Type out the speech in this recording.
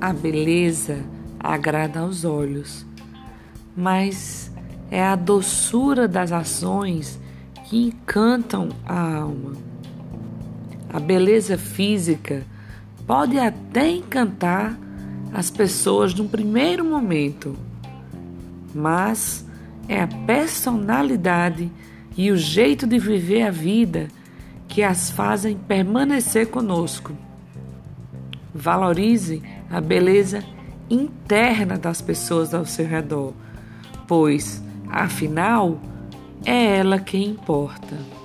a beleza agrada aos olhos, mas é a doçura das ações que encantam a alma. A beleza física pode até encantar as pessoas num primeiro momento, mas é a personalidade e o jeito de viver a vida que as fazem permanecer conosco. Valorize a beleza interna das pessoas ao seu redor, pois, afinal, é ela quem importa.